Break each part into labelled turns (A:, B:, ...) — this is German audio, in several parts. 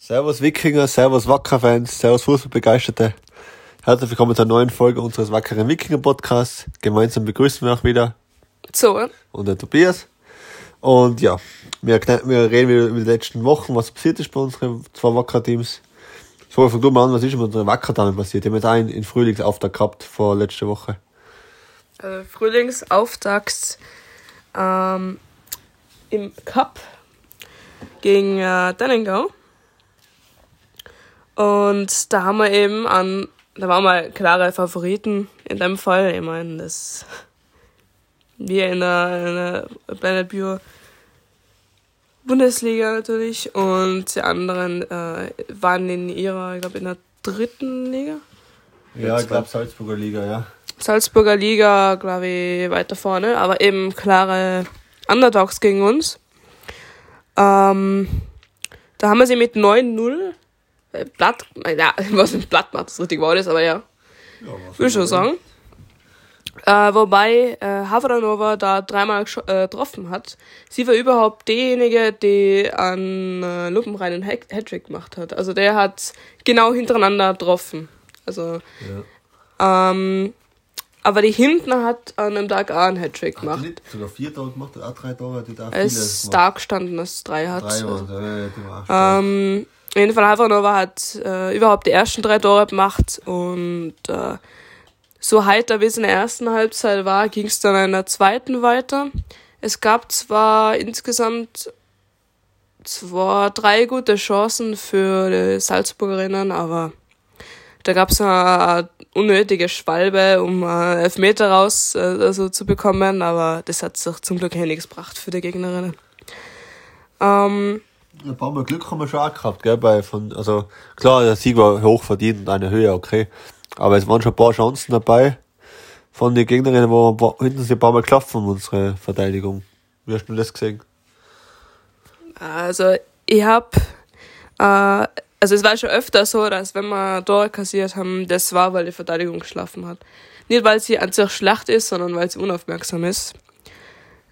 A: Servus Wikinger, Servus Wacker-Fans, Servus Fußballbegeisterte. Herzlich willkommen zur neuen Folge unseres Wackeren Wikinger Podcasts. Gemeinsam begrüßen wir auch wieder
B: So,
A: und der Tobias. Und ja, wir, wir reden wieder über die letzten Wochen, was passiert ist bei unseren zwei Wacker-Teams. Ich fange von mal an, was ist mit unseren Wacker-Damen passiert? Die haben jetzt einen in Frühlingsauftrag gehabt vor letzter Woche.
B: äh, Frühlingsauftakt ähm, im Cup gegen äh, Dannengau. Und da haben wir eben an, da waren wir klare Favoriten in dem Fall. Ich meine, das wir in der, in der Planet Bio Bundesliga natürlich und die anderen äh, waren in ihrer, ich glaube, in der dritten Liga.
A: Ja, ich glaube Salzburger Liga, ja.
B: Salzburger Liga, glaube ich, weiter vorne, aber eben klare Underdogs gegen uns. Ähm, da haben wir sie mit 9-0 äh, platt, äh, ja, nicht, platt macht das richtig Wort ist, aber ja, würde ich schon sagen. Äh, wobei äh, Havranova da dreimal äh, getroffen hat. Sie war überhaupt diejenige, die an äh, Lupenrein einen Hat- Hattrick gemacht hat. Also der hat genau hintereinander getroffen. Also
A: ja.
B: ähm, aber die hinten hat an einem Tag auch einen Hattrick
A: Hat
B: gemacht.
A: nicht sogar vier Tore gemacht, auch drei Tore, die da
B: Er ist da gestanden, dass es drei hat.
A: Drei waren, ja, die war auch stark.
B: Auf jeden Fall Havanova hat äh, überhaupt die ersten drei Tore gemacht und äh, so heiter wie es in der ersten Halbzeit war, ging es dann in der zweiten weiter. Es gab zwar insgesamt zwar drei gute Chancen für die Salzburgerinnen, aber da gab es eine unnötige Schwalbe, um äh, Elfmeter raus äh, also zu bekommen, aber das hat sich zum Glück nichts gebracht für die Gegnerinnen. Ähm,
A: Ein paar Mal Glück haben wir schon auch gehabt, gell? Bei von, also klar, der Sieg war hoch verdient und eine Höhe, okay. Aber es waren schon ein paar Chancen dabei von den Gegnerinnen, wo wir hinten sie ein paar Mal klafft von unsere Verteidigung. Wie hast du das gesehen?
B: Also ich hab, äh, also es war schon öfter so, dass wenn wir Tore kassiert haben, das war, weil die Verteidigung geschlafen hat. Nicht, weil sie an sich schlecht ist, sondern weil sie unaufmerksam ist.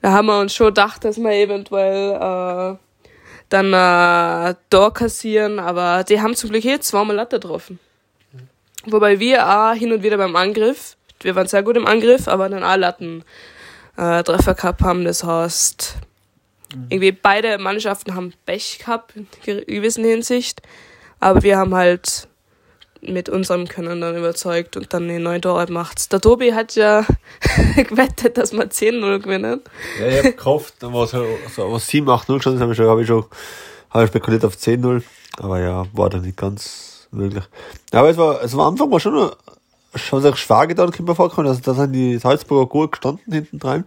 B: Da haben wir uns schon gedacht, dass wir eventuell äh, dann äh, Tor kassieren, aber die haben zum Glück jetzt zweimal Latte getroffen. Wobei wir auch hin und wieder beim Angriff, wir waren sehr gut im Angriff, aber dann auch Latten äh, Treffer gehabt haben. Das heißt, irgendwie beide Mannschaften haben Pech gehabt in ge- gewissen Hinsicht, aber wir haben halt mit unserem Können dann überzeugt und dann die neun Tore gemacht. Der Tobi hat ja gewettet, dass wir 10-0 gewinnen.
A: Ja, ich hab gehofft, was, was 7, 8, 0 gestanden ist, habe ich schon, habe schon hab ich spekuliert auf 10, 0. Aber ja, war dann nicht ganz möglich. Aber es war, es war am Anfang mal schon, schon sehr schwer getan, mir vorkommen. Also, da sind die Salzburger gut gestanden hinten rein.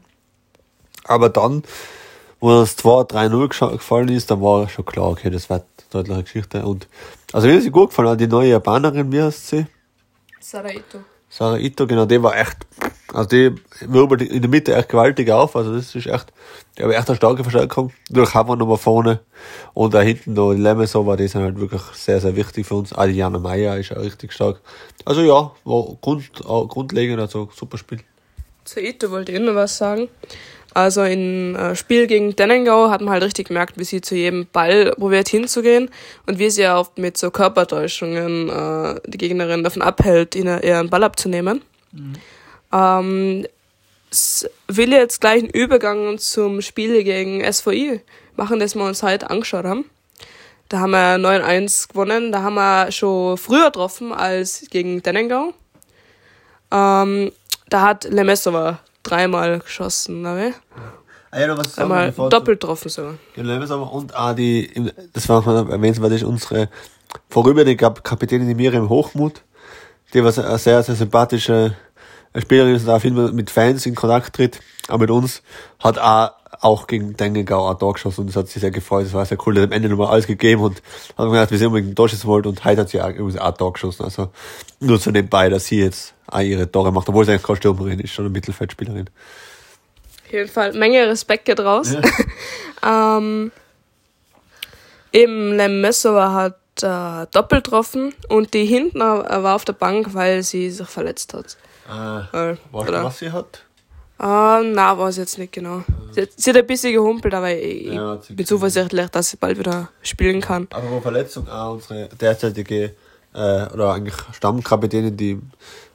A: Aber dann, wo das 2-3-0 gescha- gefallen ist, dann war schon klar, okay, das wird eine deutliche Geschichte. Und, also mir ist sie gut gefallen, auch die neue Japanerin, wie heißt sie?
B: Saraito.
A: Sarah Ito, genau, die war echt, also die wirbelt in der Mitte echt gewaltig auf, also das ist echt, die haben echt eine starke Verstärkung. Durch haben wir nochmal vorne und da hinten noch die Lemmeso war, die sind halt wirklich sehr, sehr wichtig für uns. Auch die Jana Meyer ist auch richtig stark. Also ja, war grund, grundlegend, also super Spiel.
B: Zu Ito wollte ich noch was sagen. Also im äh, Spiel gegen Dennengau hat man halt richtig gemerkt, wie sie zu jedem Ball probiert hinzugehen und wie sie auch mit so Körpertäuschungen äh, die Gegnerin davon abhält, ihnen ihren Ball abzunehmen. Ähm, s- will jetzt gleich einen Übergang zum Spiel gegen SVI machen, das wir uns heute angeschaut haben. Da haben wir 9-1 gewonnen. Da haben wir schon früher getroffen als gegen Dennengau. Ähm, da hat Lemesova dreimal geschossen, ne?
A: Ah ja, noch was
B: Einmal doppelt getroffen sogar.
A: Genau, Lemmeso und auch die, das war noch erwähnenswert, ist unsere vorübergehende Kap- Kapitänin Miriam Hochmut, die was eine sehr, sehr sympathische Spielerin ist und auch viel mit Fans in Kontakt tritt, auch mit uns, hat auch, auch gegen Dengengau ein Tor geschossen und das hat sich sehr gefreut, das war sehr cool, die hat am Ende nochmal alles gegeben und hat mir gedacht, wir sind unbedingt ein schießen wollt und heute hat sie auch, übrigens auch ein Tor geschossen, also nur so nebenbei, dass sie jetzt auch ihre Tore macht, obwohl sie eigentlich keine Stürmerin ist, schon eine Mittelfeldspielerin.
B: Auf jeden Fall, Menge Respekt geht raus. ähm, eben Lemesova hat äh, doppelt getroffen und die hinten äh, war auf der Bank, weil sie sich verletzt hat.
A: Ah,
B: Weil,
A: weißt du, was sie hat?
B: Ah, na, weiß ich jetzt nicht genau. Sie, hat- sie hat ein bisschen gehumpelt, aber ich,
A: Ja,
B: bin zuversichtlich, dass sie bald wieder spielen kann.
A: Aber wo Verletzung auch unsere derzeitige äh, oder eigentlich Stammkapitänin, die,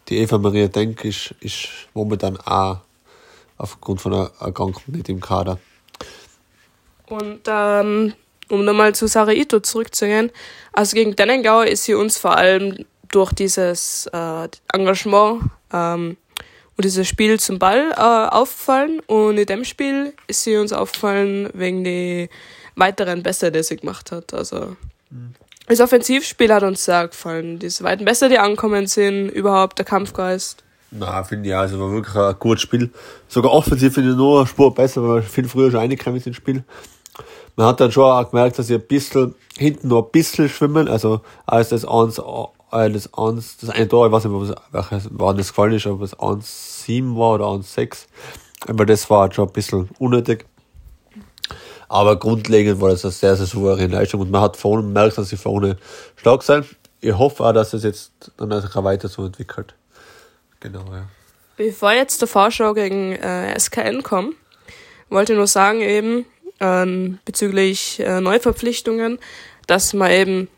A: die Eva Maria Denk, ist, ist momentan auch aufgrund von einer Erkrankung nicht im Kader.
B: Und ähm, um nochmal zu Sarah Ito zurückzugehen, also gegen Dennengau ist sie uns vor allem durch dieses äh, Engagement ähm, und dieses Spiel zum Ball äh, aufgefallen. Und in dem Spiel ist sie uns aufgefallen wegen die weiteren Besser, die sie gemacht hat. Also das Offensivspiel hat uns sehr gefallen. Diese weiten Besser, die ankommen sind, überhaupt der Kampfgeist.
A: Na, finde ich also war wirklich ein gutes Spiel. Sogar offensiv finde ich nur eine Spur besser, weil wir viel früher schon reingekommen sind ins Spiel. Man hat dann schon auch gemerkt, dass sie ein bisschen, hinten noch ein bisschen schwimmen, also als das eins, äh, das eins, das eine Tor, ich weiß nicht, welches war das gefallen ist, ob es 1-7 war oder 1-6. Aber das war schon ein bisschen unnötig. Aber grundlegend war das eine sehr, sehr souveräne Leistung und man hat vorne gemerkt, dass sie vorne stark sind. Ich hoffe auch, dass es jetzt dann auch weiter so entwickelt. Genau, ja.
B: Bevor jetzt der Vorschau gegen äh, SKN kommt, wollte ich nur sagen eben ähm, bezüglich äh, Neuverpflichtungen, dass man eben,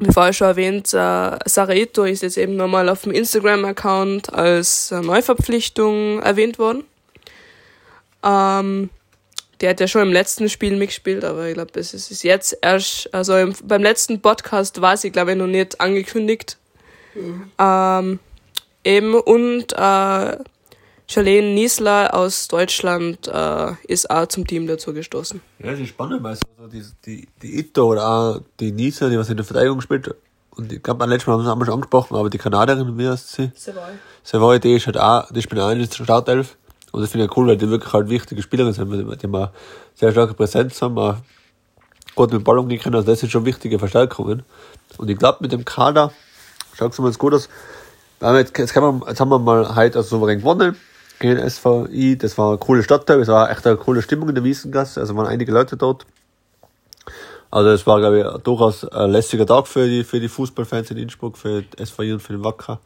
B: wie vorher schon erwähnt, äh, Sarah Ito ist jetzt eben nochmal auf dem Instagram-Account als äh, Neuverpflichtung erwähnt worden. Ähm, die hat ja schon im letzten Spiel mitgespielt, aber ich glaube, es ist jetzt erst, also im, beim letzten Podcast war sie, glaube ich, noch nicht angekündigt. Ähm, eben und äh, Charlene Niesler aus Deutschland äh, ist auch zum Team dazu gestoßen.
A: Ja, das ist spannend, weil so die, die, die Ito oder auch die Nisa, die was in der Verteidigung spielt, und ich glaube, beim letzten Mal haben wir es einmal schon angesprochen, aber die Kanadierin, wie heißt sie? Savoy, die ist halt auch, die spielt auch in der Startelf. Und das finde ich cool, weil die wirklich halt wichtige Spielerinnen sind, weil die, die haben sehr starke Präsenz haben, auch gut mit dem Ball umgehen können, also das sind schon wichtige Verstärkungen. Und ich glaube, mit dem Kader schaut es mal ganz gut aus. Jetzt, jetzt, kann man, jetzt haben wir mal heute also souverän gewonnen gegen SVI, das war eine coole Stadtteil, es war echt eine coole Stimmung in der Wiesengasse, also waren einige Leute dort. Also es war, glaube ich, durchaus ein lässiger Tag für die, für die Fußballfans in Innsbruck, für die SVI und für den Wacker.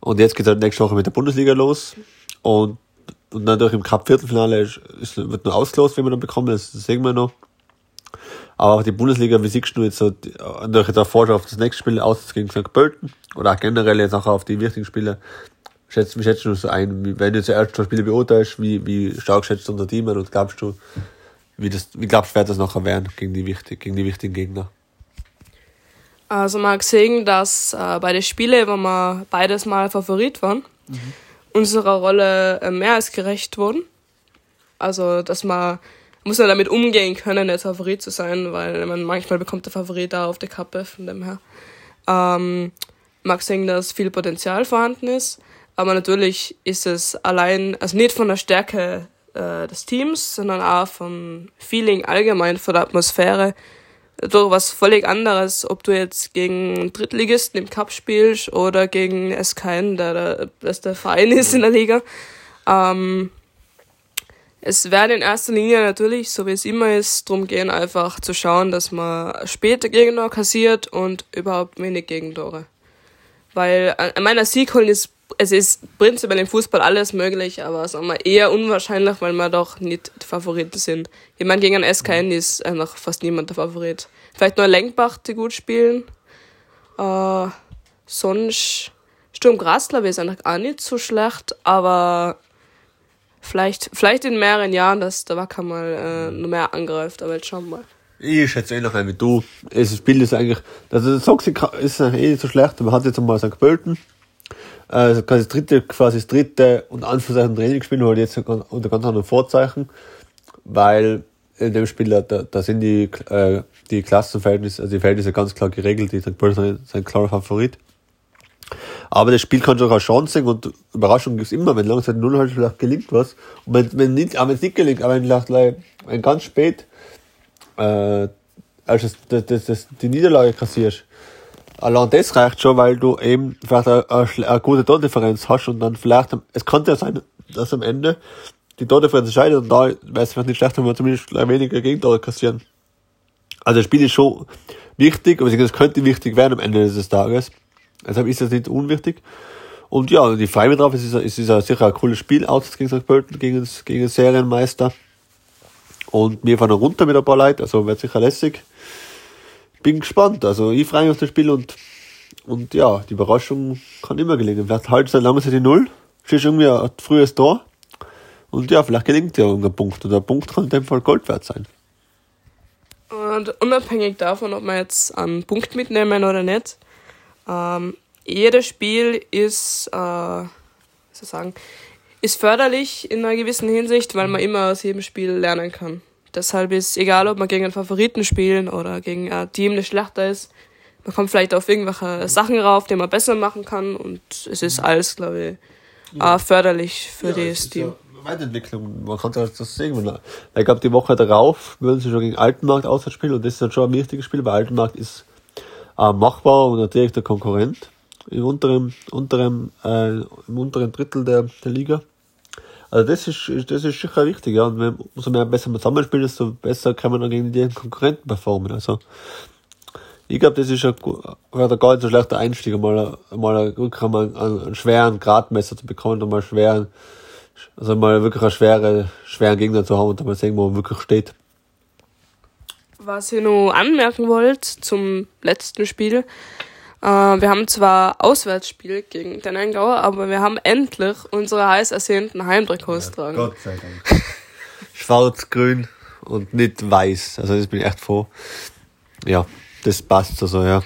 A: Und jetzt geht halt nächste Woche mit der Bundesliga los. Und, und natürlich im Cup-Viertelfinale wird noch ausgelost, wenn wir dann bekommen, das sehen wir noch. Aber auch die Bundesliga, wie siehst du jetzt so, durch der Vorschau auf das nächste Spiel aus gegen St. Pölten oder auch generell jetzt auch auf die wichtigen Spiele, schätzt, wie schätzt du so ein, wie, wenn du zuerst schon Spiele beurteilst, wie, wie stark schätzt du unser Team ein und glaubst du, wie das, wie glaubst du, wird das nachher werden gegen die wichtig, gegen die wichtigen Gegner?
B: Also man hat gesehen, dass äh, bei den Spielen, wo wir beides mal Favorit waren, unserer Rolle äh, mehr als gerecht wurden. Also dass man muss man damit umgehen können, jetzt Favorit zu sein, weil man manchmal bekommt der Favorit da auf der Kappe, von dem her. Ähm, mag sehen, dass viel Potenzial vorhanden ist, aber natürlich ist es allein, also nicht von der Stärke äh, des Teams, sondern auch vom Feeling allgemein, von der Atmosphäre, doch was völlig anderes, ob du jetzt gegen Drittligisten im Cup spielst oder gegen SKN, der der beste Verein ist in der Liga. Ähm, es wird in erster Linie natürlich, so wie es immer ist, darum gehen, einfach zu schauen, dass man später Gegentore kassiert und überhaupt wenig Gegentore. Weil an an meiner Sieg holen ist, es ist prinzipiell im Fußball alles möglich, aber sagen wir eher unwahrscheinlich, weil wir doch nicht die Favoriten sind. Ich meine, gegen einen SKN ist einfach fast niemand der Favorit. Vielleicht nur Lenkbach, die gut spielen. Äh, sonst Sturm ich, ist eigentlich auch nicht so schlecht, aber vielleicht, vielleicht in mehreren Jahren, dass der Wacker mal äh, noch mehr angreift, aber jetzt schauen wir mal.
A: Ich schätze ähnlich ein wie du. Das Spiel ist eigentlich, also das Soxy ist eh nicht so schlecht, man hat jetzt einmal St. Pölten. Also quasi das dritte, quasi das dritte und Anführungszeichen Trainingsspiel, halt jetzt unter ganz anderen Vorzeichen, weil in dem Spiel, da, da sind die, äh, die Klassenverhältnisse, also die Verhältnisse ganz klar geregelt, die St. Pölten sind, ein klarer Favorit. Aber das Spiel kann schon auch eine Chance sein und Überraschung gibt's immer, wenn langsam null halt vielleicht gelingt was. Und wenn, wenn nicht, aber wenn es nicht gelingt, aber wenn vielleicht wenn ganz spät, äh, also das, das, das, die Niederlage kassierst, allein das reicht schon, weil du eben vielleicht eine, eine, eine gute Tordifferenz hast und dann vielleicht, es könnte ja sein, dass am Ende die Tordifferenz entscheidet und da wäre es vielleicht nicht schlecht, wenn wir zumindest weniger Gegentore kassieren. Also das Spiel ist schon wichtig, aber es könnte wichtig werden am Ende des Tages. Deshalb ist das nicht unwichtig. Und ja, die freue drauf. Es ist, es ist sicher ein cooles Spiel, aus gegen St. Pölten, gegen, gegen den Serienmeister. Und wir fahren runter mit ein paar Leuten, also wird sicher lässig. Bin gespannt. Also ich freue mich auf das Spiel und, und ja, die Überraschung kann immer gelingen. Vielleicht halten sie lange die Null. Schießt irgendwie ein frühes Tor. Und ja, vielleicht gelingt ja irgendein Punkt. Und der Punkt kann in dem Fall Gold wert sein.
B: Und unabhängig davon, ob wir jetzt einen Punkt mitnehmen oder nicht, ähm, jedes Spiel ist, äh, wie sagen, ist förderlich in einer gewissen Hinsicht, weil man immer aus jedem Spiel lernen kann. Deshalb ist egal, ob man gegen einen Favoriten spielen oder gegen ein Team, das schlechter ist, man kommt vielleicht auf irgendwelche Sachen rauf, die man besser machen kann und es ist alles, glaube ich, ja. förderlich für ja, das Team.
A: Weiterentwicklung, man kann das sehen. Ich glaube, die Woche darauf würden sie schon gegen Altenmarkt auswärts spielen und das ist dann schon ein wichtiges Spiel, weil Altenmarkt ist äh, machbar und natürlich der Konkurrent im unteren, unteren, äh, im unteren Drittel der, der Liga. Also das ist, das ist sicher wichtig, ja. Und wenn, umso mehr besser man zusammenspielt, desto besser kann man dann gegen die Konkurrenten performen. Also, ich glaube, das ist ein, ein gar nicht so schlechter Einstieg, mal, mal wirklich einmal einen, einen schweren Gradmesser zu bekommen und mal schweren, also mal wirklich einen schweren, schweren Gegner zu haben und dann mal sehen, wo man wirklich steht.
B: Was ihr noch anmerken wollt zum letzten Spiel, äh, wir haben zwar Auswärtsspiel gegen den Engauer, aber wir haben endlich unsere heiß ersehnten Heimtrikots ja, tragen. Gott sei
A: Dank. Schwarz-grün und nicht weiß. Also das bin ich echt froh. Ja, das passt also, ja.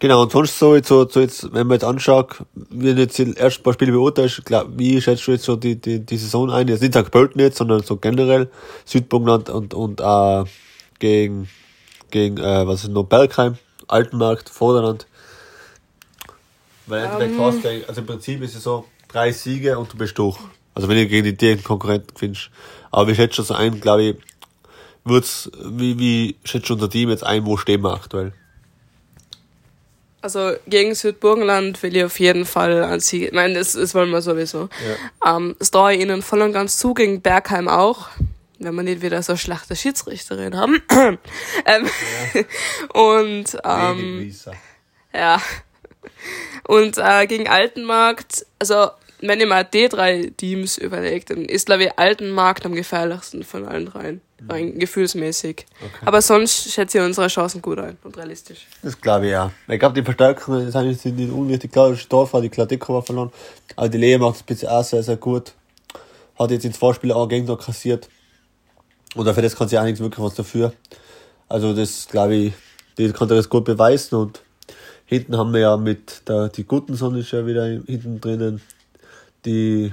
A: Genau, und sonst so, jetzt, so, so jetzt, wenn man jetzt anschaut, wie jetzt die ersten paar Spiele beurteilst, glaub, wie schätzt du jetzt so die, die, die Saison ein? Jetzt nicht St. Pölten jetzt, sondern so generell Südburgenland und, und, äh, gegen, gegen, äh, was ist noch, Bergheim, Altenmarkt, Vorderland. Weil im Endeffekt um. Ähm. also im Prinzip ist es so, drei Siege und du bist durch. Also wenn du gegen die direkten Konkurrenten findest. Aber wie schätzt du so ein, glaube ich, wird's, wie, wie schätzt du unser Team jetzt ein, wo stehen wir aktuell?
B: Also gegen Südburgenland will ich auf jeden Fall ein Sieg. Meine, das, das wollen wir sowieso. Ja. Ähm, das traue ich ihnen voll und ganz zu, gegen Bergheim auch. Wenn wir nicht wieder so schlechte Schiedsrichterin haben. ähm, ja. Und ähm, ja. Und äh, gegen Altenmarkt, also wenn ihr mal die drei Teams überlegt, dann ist, glaube ich, Altenmarkt am gefährlichsten von allen dreien. Mhm. Rein gefühlsmäßig. Okay. Aber sonst schätze ich unsere Chancen gut ein und realistisch.
A: Das glaube ich ja. Ich glaube, die Verstärkungen sind nicht unwichtig. Klar, das Dorf hat die Kladeko war verloren. Aber die Lehe macht es bisher auch sehr, sehr gut. Hat jetzt ins Vorspiel auch Gegner kassiert. Und dafür das kann sie auch nichts wirklich was dafür. Also das glaube ich, die kann das gut beweisen und hinten haben wir ja mit der, die guten Sonne ist ja wieder hinten drinnen die,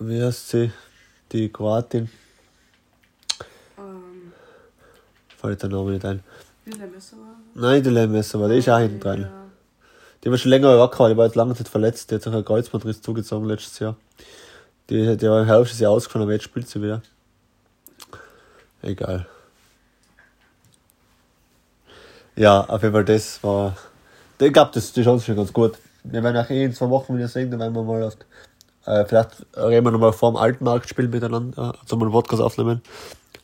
A: wie heißt sie, die Kroatin. Ähm. Fällt der Name nicht ein. Die Lemessova? Nein, die Lemessova, die ist auch hinten dran. Ja. Die war schon länger wach, die war jetzt lange Zeit verletzt, die hat sich ein Kreuzbandriss zugezogen letztes Jahr. Die, die war im Herbst ist ausgefallen, aber jetzt spielt sie wieder. Egal. Ja, auf jeden Fall das war. Ich glaube, das, die Chance ist schon ganz gut wir werden auch eh in zwei Wochen wieder sehen, dann werden wir mal auf, äh, vielleicht reden wir nochmal vor dem alten Marktspiel miteinander, also mal einen Podcast aufnehmen.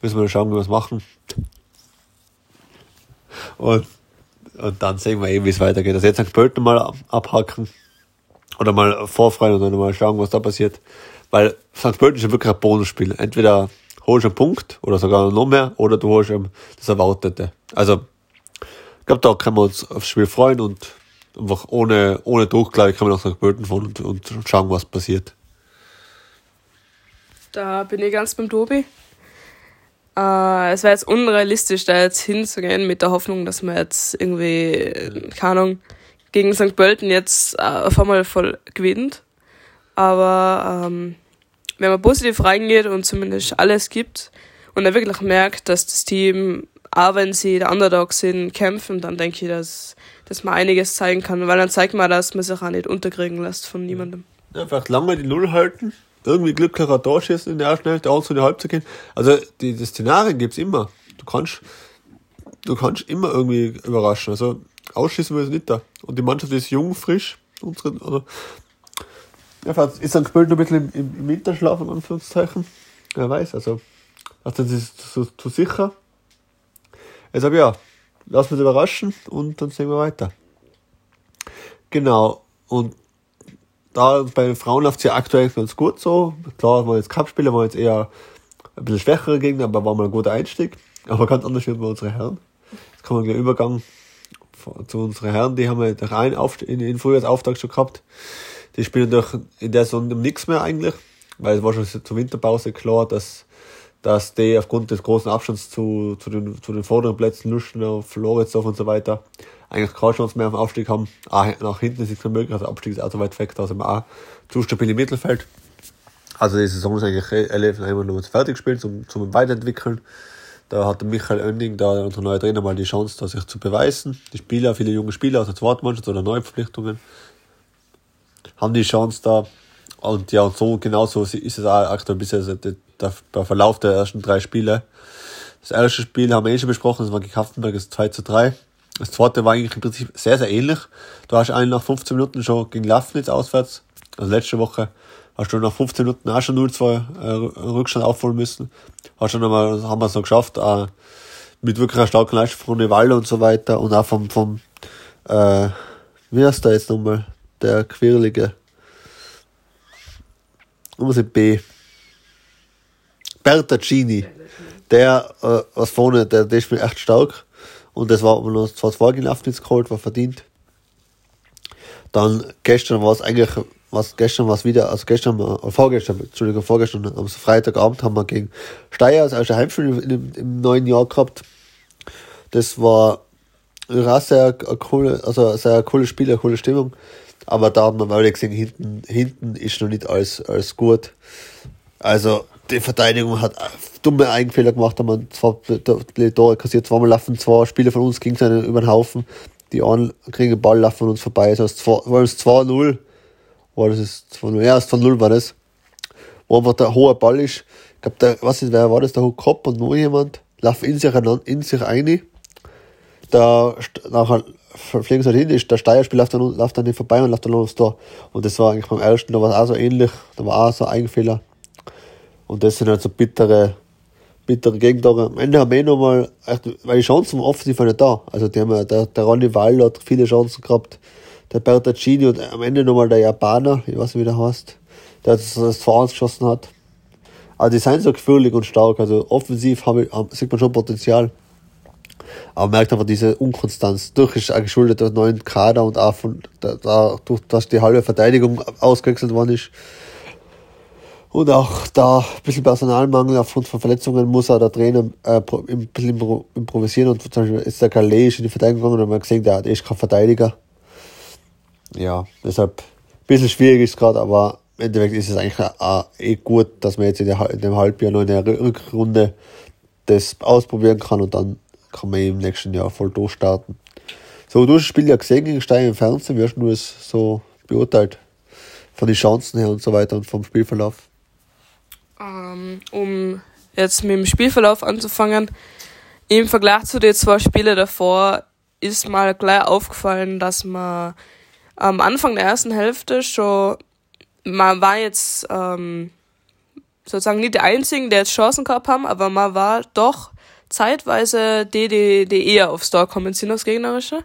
A: Müssen wir dann schauen, wie wir es machen. Und, und dann sehen wir eben, wie es weitergeht. Also jetzt St. Pölten mal abhaken oder mal vorfreuen und dann mal schauen, was da passiert. Weil St. Pölten ist ja wirklich ein Bonusspiel. Entweder holst einen Punkt oder sogar noch mehr oder du holst das Erwartete. Also, ich glaube, da können wir uns aufs Spiel freuen und einfach ohne, ohne Druck, glaube ich, kann man nach Pölten fahren und, und schauen, was passiert.
B: Da bin ich ganz beim Tobi. Äh, es wäre jetzt unrealistisch, da jetzt hinzugehen mit der Hoffnung, dass man jetzt irgendwie, keine Ahnung, gegen St. Pölten jetzt äh, auf einmal voll gewinnt. Aber ähm, wenn man positiv reingeht und zumindest alles gibt und er wirklich merkt, dass das Team, auch wenn sie der Underdog sind, kämpfen, dann denke ich, dass dass man einiges zeigen kann, weil dann zeigt man, dass man sich auch nicht unterkriegen lässt von niemandem.
A: Einfach lange die Null halten, irgendwie glücklicher Torschießen in der ersten Hälfte, auch zu die Halbzeit gehen. Also die, die Szenarien gibt's immer. Du kannst, du kannst immer irgendwie überraschen. Also ausschießen wir es nicht da. Und die Mannschaft ist jung, frisch. Unsere, also, ja, ist gespielt noch ein bisschen im, im Winterschlaf, in Anführungszeichen. Wer weiß, also, also das ist zu, zu sicher. Also ja, lassen wir uns überraschen und dann sehen wir weiter. Genau. Und da bei den Frauen läuft es ja aktuell ganz gut so. Klar, waren jetzt Cup-Spieler, waren jetzt eher ein bisschen schwächere Gegner, aber war mal ein guter Einstieg. Aber ganz anders wie bei unseren Herren. Jetzt kommen wir gleich Übergang zu unseren Herren. Die haben wir durch einen Auf in, in Frühjahrsauftrag schon gehabt. Die spielen durch in der Saison nichts mehr eigentlich, weil es war schon zur Winterpause klar, dass dass die aufgrund des großen Abstands zu, zu, den, zu den vorderen Plätzen, Lustenau, Floridsdorf und so weiter, eigentlich keine Chance mehr auf den Aufstieg haben. Auch nach hinten ist nichts mehr möglich, also Abstieg ist auch so weit weg, da sind wir auch zu stabil im Mittelfeld. Also die Saison ist eigentlich relativ einmal nur fertig gespielt, zum, zum Weiterentwickeln. Da hat Michael Oenning, da unser neuer Trainer, mal die Chance, da sich zu beweisen. Die Spieler, viele junge Spieler aus der Zweitmannschaft oder Neuverpflichtungen, haben die Chance da. Und ja, und so genauso ist es auch aktuell bisher der, der Verlauf der ersten drei Spiele. Das erste Spiel haben wir eh schon besprochen, das war gegen Hafenberg, das 2 zu 3. Das zweite war eigentlich im Prinzip sehr, sehr ähnlich. Du hast einen nach 15 Minuten schon gegen Lafnitz auswärts, also letzte Woche, hast du nach 15 Minuten auch schon 0-2 äh, Rückstand aufholen müssen. Hast schon einmal, haben wir es noch geschafft, äh, mit wirklich einer starken Leistung von Rivaldo und so weiter und auch vom, vom äh, wie heißt der jetzt nochmal, der quirlige, Nummer B, Bertaccini, der, äh, was vorne, der, der ist mir echt stark. Und das war noch zwar vorgelaufen jetzt geholt, war verdient. Dann gestern war es eigentlich, was gestern war es wieder, also gestern, äh, vorgestern, Entschuldigung, vorgestern, am Freitagabend haben wir gegen Steyr, also erste Heimspiel im, im, neuen Jahr gehabt. Das war eine sehr coole, also sehr cooles Spiel, eine coole Stimmung. Aber da hat man mal gesehen, hinten, hinten ist noch nicht alles, alles gut. Also, die Verteidigung hat dumme Eigenfehler gemacht, haben zwar blöde Tore kassiert, zweimal laufen zwei Spieler von uns gegen seinen über den Haufen, die einen kriegen den Ball, laufen uns vorbei, das heißt, war es 2-0, war das ist 2-0, ja, 2-0 war das, wo einfach der hohe Ball ist, ich glaube, der, was ist, wer war das, der Kopf und noch jemand, laufen in sich, in sich ein, da, nachher fliegen sie halt hin, der Steierspiel läuft dann, läuft dann nicht vorbei und läuft dann aufs Tor. Und das war eigentlich beim ersten, da war es auch so ähnlich, da war auch so ein Eigenfehler. Und das sind halt so bittere, bittere Gegentore. Am Ende haben wir eh nochmal, weil die Chancen waren offensiv nicht da. Also die haben der, der Ronny Wall hat viele Chancen gehabt, der Bertaccini und am Ende nochmal der Japaner, ich weiß nicht, wie der heißt, der das, das Tor geschossen hat. Aber die sind so gefühlig und stark, also offensiv haben, haben, sieht man schon Potenzial. Aber man merkt einfach diese Unkonstanz. Durch ist auch geschuldet der neuen Kader und auch von, da, da, durch, dass die halbe Verteidigung ausgewechselt worden ist. Und auch da ein bisschen Personalmangel aufgrund von Verletzungen muss auch der Trainer äh, ein bisschen improvisieren. Und zum Beispiel ist der Calais in die Verteidigung gegangen und man gesehen, der ist kein Verteidiger. Ja, deshalb ein bisschen schwierig ist gerade, aber im Endeffekt ist es eigentlich auch eh gut, dass man jetzt in, der, in dem Halbjahr noch in der Rückrunde das ausprobieren kann und dann kann man im nächsten Jahr voll durchstarten. So, du hast das Spiel ja gesehen gegen Stein im Fernsehen, wie hast du es so beurteilt? Von den Chancen her und so weiter und vom Spielverlauf?
B: Ähm, um jetzt mit dem Spielverlauf anzufangen, im Vergleich zu den zwei Spielen davor ist mal gleich aufgefallen, dass man am Anfang der ersten Hälfte schon, man war jetzt ähm, sozusagen nicht die Einzigen, die jetzt Chancen gehabt haben, aber man war doch zeitweise die, die, die eher aufs Tor kommen sind als Gegnerische.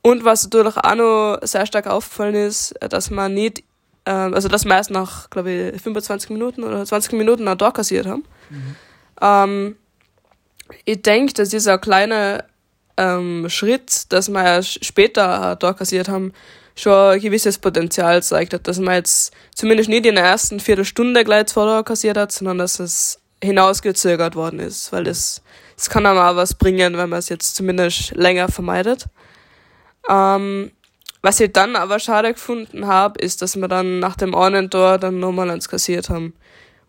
B: Und was natürlich auch noch sehr stark aufgefallen ist, dass man nicht, ähm, also dass wir erst nach, glaube ich, 25 Minuten oder 20 Minuten ein Tor kassiert haben. Mhm. Ähm, ich denke, dass dieser kleine ähm, Schritt, dass wir erst später ein Tor kassiert haben, schon ein gewisses Potenzial zeigt hat, dass man jetzt zumindest nicht in der ersten Viertelstunde gleich zwei Tore kassiert hat, sondern dass es hinausgezögert worden ist, weil das es kann aber auch was bringen, wenn man es jetzt zumindest länger vermeidet. Ähm, was ich dann aber schade gefunden habe, ist, dass wir dann nach dem einen Tor dann nochmal eins kassiert haben.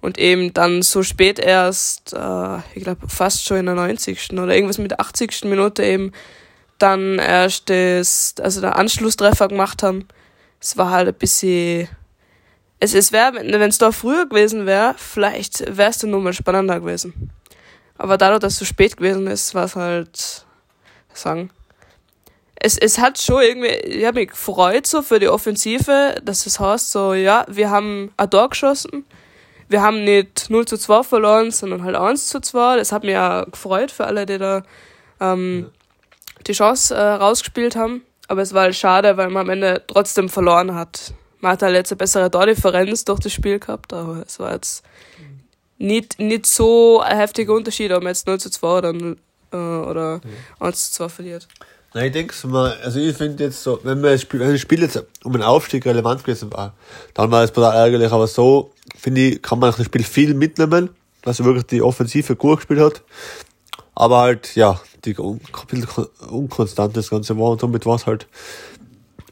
B: Und eben dann so spät erst, äh, ich glaube fast schon in der 90. oder irgendwas mit der 80. Minute eben, dann erst das, also der Anschlusstreffer gemacht haben. Es war halt ein bisschen, es, es wäre, wenn es da früher gewesen wäre, vielleicht wäre es dann nochmal spannender gewesen. Aber dadurch, dass es so spät gewesen ist, war es halt, sagen, es, es hat schon irgendwie, ich habe mich gefreut so für die Offensive, dass es heißt so, ja, wir haben ein Tor geschossen, wir haben nicht 0 zu 2 verloren, sondern halt 1 zu 2. Das hat mich ja gefreut für alle, die da ähm, die Chance äh, rausgespielt haben. Aber es war halt schade, weil man am Ende trotzdem verloren hat. Man hat halt jetzt eine bessere Tordifferenz durch das Spiel gehabt, aber es war jetzt nicht, nicht so ein heftiger Unterschied, ob man jetzt 0 zu 2 oder, äh, oder 1 zu 2 verliert.
A: Nein, ich denke mal, also ich finde jetzt so, wenn das Spiel, wenn das Spiel jetzt um einen Aufstieg relevant gewesen war, dann war es total ärgerlich, aber so, finde ich, kann man nach dem Spiel viel mitnehmen, dass er wirklich die Offensive gut gespielt hat. Aber halt, ja, die un ein bisschen unkonstant das Ganze war und somit war es halt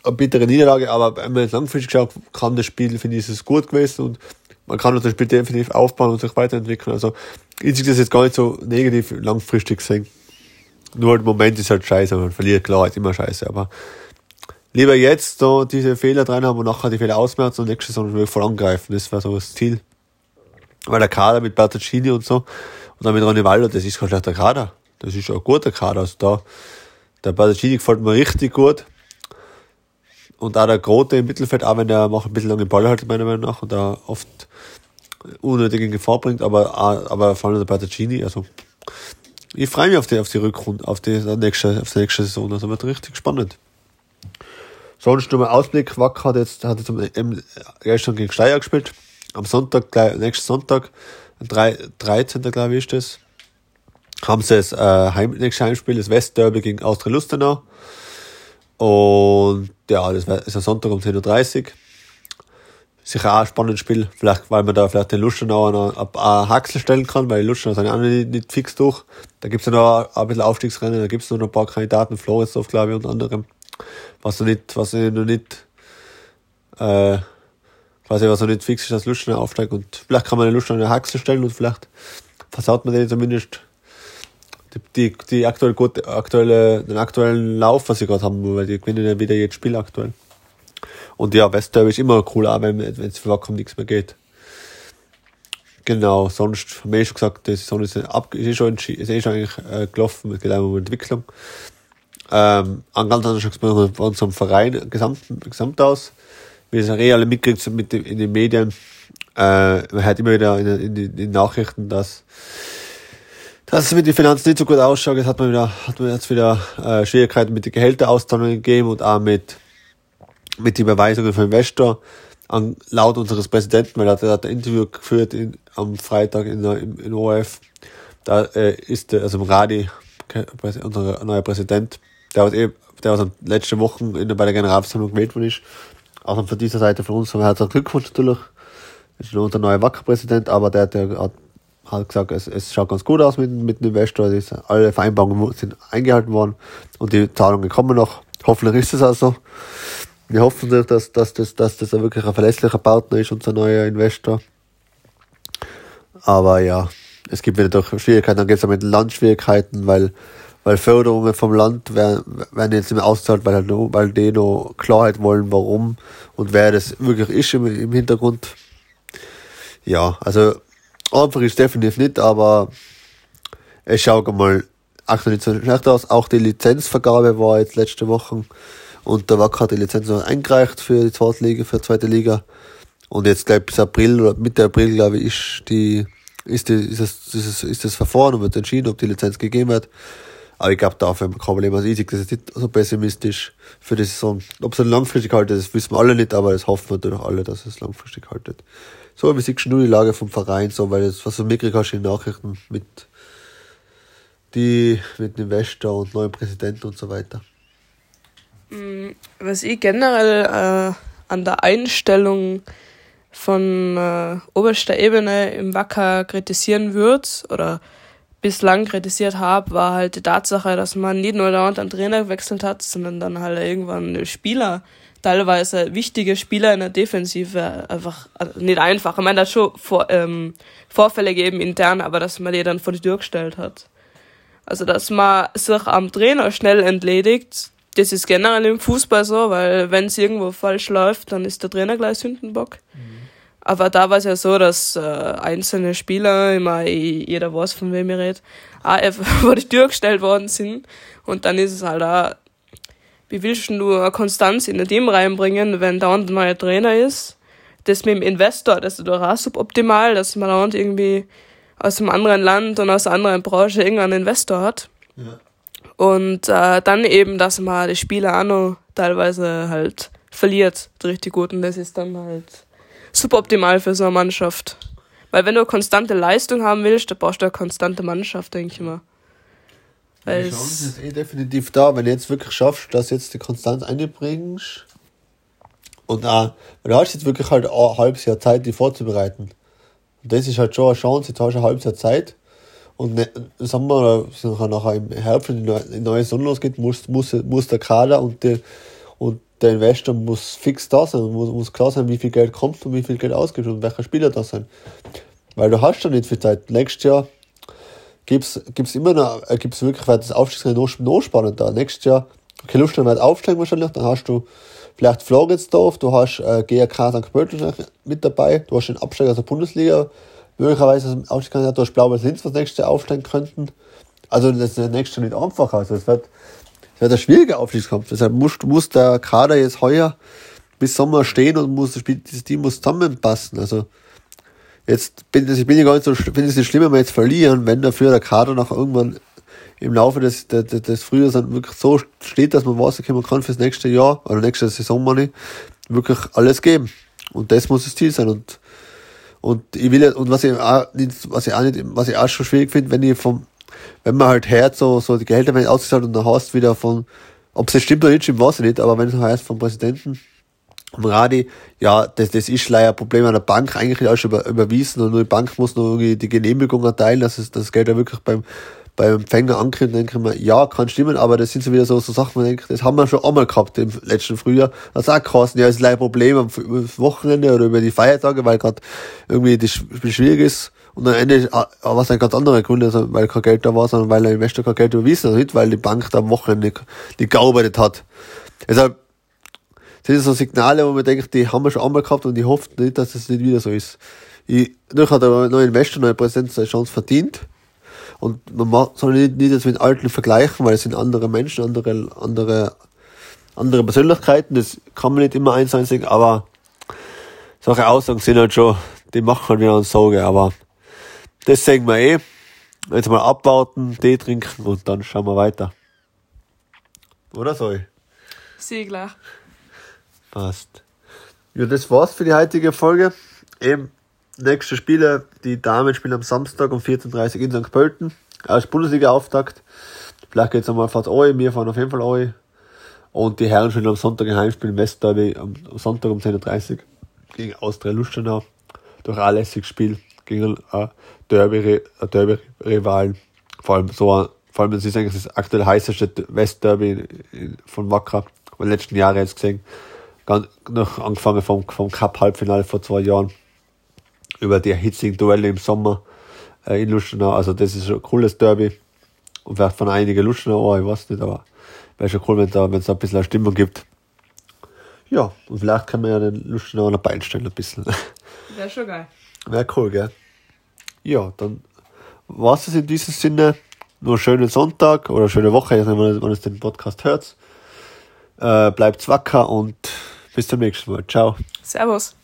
A: eine bittere Niederlage, aber wenn man jetzt langfristig schaut, kann das Spiel, finde ich, ist es gut gewesen und man kann das Spiel definitiv aufbauen und sich weiterentwickeln. Also, ich sehe das jetzt gar nicht so negativ langfristig sehen. Nur im Moment ist halt scheiße, man verliert, klar, ist immer scheiße, aber lieber jetzt so diese Fehler drin haben und nachher die Fehler ausmerzen und nächstes Saison voll angreifen. Das war so das Ziel. Weil der Kader mit Bertacini und so und dann mit Ronny Waldo, das ist kein schlechter Kader. Das ist ein guter Kader. Also da, der Bertacini gefällt mir richtig gut. Und auch der Grote im Mittelfeld, auch wenn der macht ein bisschen lange Ball halt, meiner Meinung nach, und da oft unnötig in Gefahr bringt, aber, aber vor allem der Bertacini, also, ich freue mich auf die, auf die Rückrunde, auf die nächste, auf die nächste Saison. Also wird richtig spannend. Sonst nur mal Ausblick. Wacker hat jetzt, hat jetzt am, gestern gegen Steyr gespielt. Am Sonntag, gleich, nächsten Sonntag, 3, 13. glaube ich ist das. Haben sie das, äh, Heim, nächste Heimspiel, das Westderby gegen Austria Lustenau. Und, ja, das ist ein Sonntag um 10.30 Uhr sicher auch ein spannendes Spiel. Vielleicht, weil man da vielleicht den Lustenauer noch ein Haxel stellen kann, weil Lustenau sind ja auch nicht, nicht fix durch. Da gibt's ja noch ein bisschen Aufstiegsrennen, da gibt's noch ein paar Kandidaten, Floridsdorf, glaube ich, unter anderem. Was noch nicht, was noch nicht, äh, quasi was noch nicht fix ist, dass Lustenau aufsteigt. Und vielleicht kann man den Lustenau eine Haxel stellen und vielleicht versaut man den zumindest die, die, aktuell gute, aktuelle, den aktuellen Lauf, was sie gerade haben, weil die gewinnen ja wieder jedes Spiel aktuell. Und ja, Westderby ist immer cool, auch wenn es für Wacken nichts mehr geht. Genau, sonst haben wir eh schon gesagt, die Saison ist, ab, ist, eh schon, ist eh schon eigentlich äh, gelaufen, es geht einfach um Entwicklung. Ähm, an ganz anderen Schluss bei unserem Verein gesamt, gesamt aus. Wir sind eh alle mitgekriegt mit in den Medien. Äh, man hört immer wieder in, in, in den Nachrichten, dass dass es mit den Finanzen nicht so gut ausschaut. Jetzt hat man wieder, hat man jetzt wieder äh, Schwierigkeiten mit den Gehälterauszahlungen gegeben und auch mit mit den Überweisungen vom Investor an, laut unseres Präsidenten, weil er hat ein Interview geführt in, am Freitag in, in, in ORF. Da äh, ist der, also im Radi, unser neuer Präsident, der was eben, der was letzte Woche in, bei der Generalversammlung gewählt worden ist. Auch von dieser Seite von uns haben wir herzlichen Glückwunsch natürlich. Das ist nur unser neuer Wacker-Präsident, aber der, der hat, hat gesagt, es, es schaut ganz gut aus mit, mit dem Investor. Alle Vereinbarungen sind eingehalten worden und die Zahlungen kommen noch. Hoffentlich ist es also. Wir hoffen, dass, dass, dass, dass das wirklich ein verlässlicher Partner ist, unser neuer Investor. Aber ja, es gibt wieder doch Schwierigkeiten. Dann gibt es auch mit Landschwierigkeiten, weil, weil Förderungen vom Land werden, werden jetzt nicht mehr ausgezahlt, weil, halt weil die noch Klarheit wollen, warum und wer das wirklich ist im, im Hintergrund. Ja, also einfach ist definitiv nicht, aber es schaut mal aktuell nicht so schlecht aus. Auch die Lizenzvergabe war jetzt letzte Woche und der Wacker hat die Lizenz noch eingereicht für die zweite Liga, für die zweite Liga. Und jetzt, glaube ich, bis April oder Mitte April, glaube ich, ist die, ist, die, ist, das, ist, das, ist das Verfahren und wird entschieden, ob die Lizenz gegeben wird. Aber ich glaube, dafür Problem. Also ich sehe das ist nicht so pessimistisch für die Saison. Ob es dann langfristig haltet, das wissen wir alle nicht, aber das hoffen wir natürlich alle, dass es langfristig haltet. So, wie siehst du die Lage vom Verein, so, weil das, was du mitgekriegt hast in den Nachrichten mit, die, mit dem Investor und neuen Präsidenten und so weiter?
B: Mm, was ich generell äh, an der Einstellung von äh, oberster Ebene im Wacker kritisieren würde oder bislang kritisiert habe, war halt die Tatsache, dass man nicht nur dauernd einen Trainer gewechselt hat, sondern dann halt irgendwann Spieler, teilweise wichtige Spieler in der Defensive einfach also nicht einfach. Ich meine, da hat schon vor, ähm, Vorfälle gegeben intern, aber dass man die dann vor die Tür gestellt hat. Also dass man sich am Trainer schnell entledigt, das ist generell im Fußball so, weil wenn es irgendwo falsch läuft, dann ist der Trainer gleich Sündenbock. Mhm. Aber da war es ja so, dass äh, einzelne Spieler, immer jeder weiß, von wem ich rede, auch einfach vor die Tür gestellt worden sind. Und dann ist es halt auch, wie willst du eine Konstanz in ein Team reinbringen, wenn da ein neuer Trainer ist? Das mit dem Investor, das ist doch auch suboptimal, dass man da irgendwie aus einem anderen Land und aus einer anderen Branche irgendeinen Investor hat. Ja. Und äh, dann eben, dass man die Spieler auch noch teilweise halt verliert, die richtig gut. Und das ist dann halt super optimal für so eine Mannschaft. Weil wenn du konstante Leistung haben willst, dann brauchst du eine konstante Mannschaft, denke ich mal.
A: Weil die Chance ist eh definitiv da, wenn du jetzt wirklich schaffst, dass jetzt die Konstanz einbringst. Und auch, weil du hast jetzt wirklich halt ein halbes Jahr Zeit, die vorzubereiten. Und das ist halt schon eine Chance, jetzt hast du ein halbes Jahr Zeit. Und ne, sagen wir, oder nachher im Herbst, wenn die neue Sonne losgeht, muss, muss, muss der Kader und, die, und der Investor muss fix da sein, muss, muss klar sein, wie viel Geld kommt und wie viel Geld ausgeht und welcher Spieler da sein. Weil du hast schon nicht viel Zeit. Nächstes Jahr gibt's gibt's immer noch, äh, gibt's wirklich, weil das Aufstiegsrennen noch, noch spannender. Nächstes Jahr, okay, Lust wird aufsteigen wahrscheinlich, dann hast du vielleicht Floridsdorf, du hast äh, GRK St. Pölten mit dabei, du hast den Absteiger aus der Bundesliga, möglicherweise als Aufstiegskandidat, du hast Blau-Weiß Linz, was nächstes Jahr aufsteigen könnten. Also das ist nächstes Jahr nicht einfach. Also es wird, es wird ein schwieriger Aufstiegskampf. Deshalb muss, muss der Kader jetzt heuer bis Sommer stehen und muss, dieses Team muss zusammenpassen. Also Jetzt bin, ich bin ich gar nicht so, finde es nicht schlimm, wenn wir jetzt verlieren, wenn dafür der Kader noch irgendwann im Laufe des, des, des Frühjahrs dann wirklich so steht, dass man weiß, okay, kann fürs nächste Jahr oder nächste Saison meine, wirklich alles geben. Und das muss das Ziel sein. Und, und ich will und was ich auch nicht, was ich auch nicht, was ich auch schon schwierig finde, wenn ich vom, wenn man halt hört, so, so die Gehälter werden ausgezahlt und dann hast wieder von, ob es stimmt oder nicht stimmt, weiß ich nicht, aber wenn es heißt vom Präsidenten, Radi, ja, das, das ist leider ein Problem an der Bank, eigentlich alles schon über, überwiesen und nur die Bank muss noch irgendwie die Genehmigung erteilen, dass es, das Geld ja wirklich beim, beim Empfänger ankommt, denke ich mir, ja, kann stimmen, aber das sind so wieder so, so Sachen, wo ich denke, das haben wir schon einmal gehabt im letzten Frühjahr. Das auch krass, ja, ist leider ein Problem am Wochenende oder über die Feiertage, weil gerade irgendwie das schwierig ist. Und am Ende war es ein ganz anderer Grund, also weil kein Geld da war, sondern weil der Investor kein Geld überwiesen hat, weil die Bank da am Wochenende nicht, gearbeitet hat. Deshalb, das sind so Signale, wo man denkt, die haben wir schon einmal gehabt und ich hoffe nicht, dass es nicht wieder so ist. Ich, hat der neue Investor, neue Präsident seine Chance verdient. Und man soll nicht, nicht jetzt mit alten vergleichen, weil es sind andere Menschen, andere, andere, andere Persönlichkeiten. Das kann man nicht immer eins einsehen, aber solche Aussagen sind halt schon, die machen halt wieder eine Sorge, aber das sehen wir eh. Jetzt mal abwarten, Tee trinken und dann schauen wir weiter. Oder soll?
B: Sieh klar.
A: Passt. Ja, das war's für die heutige Folge. Eben, nächste Spiele, die Damen spielen am Samstag um 14.30 Uhr in St. Pölten. Als Bundesliga-Auftakt. Vielleicht geht's einmal fast euch, wir fahren auf jeden Fall euch. Und die Herren spielen am Sonntag ein Heimspiel im Westderby am Sonntag um 10.30 Uhr gegen Austria Lustenau. Durch ein lässiges Spiel gegen ein Derby-Rivalen. Derby vor allem so, vor allem, es ist eigentlich das aktuell heißeste Westderby von Wacker. In den letzten Jahren jetzt gesehen noch angefangen vom, vom Cup-Halbfinale vor zwei Jahren, über die hitzigen Duelle im Sommer äh, in Lustenau. Also das ist ein cooles Derby. Und vielleicht von einigen Lustenau, ich weiß nicht, aber wäre schon cool, wenn da, wenn es da ein bisschen eine Stimmung gibt. Ja, und vielleicht kann man ja den Lustenau noch beinstellen ein bisschen.
B: Wäre schon geil.
A: Wäre cool, gell? Ja, dann war's es in diesem Sinne. Nur einen schönen Sonntag oder eine schöne Woche, wenn ihr den Podcast hört. Äh, bleibt wacker und bis zum nächsten Mal. Ciao.
B: Servus.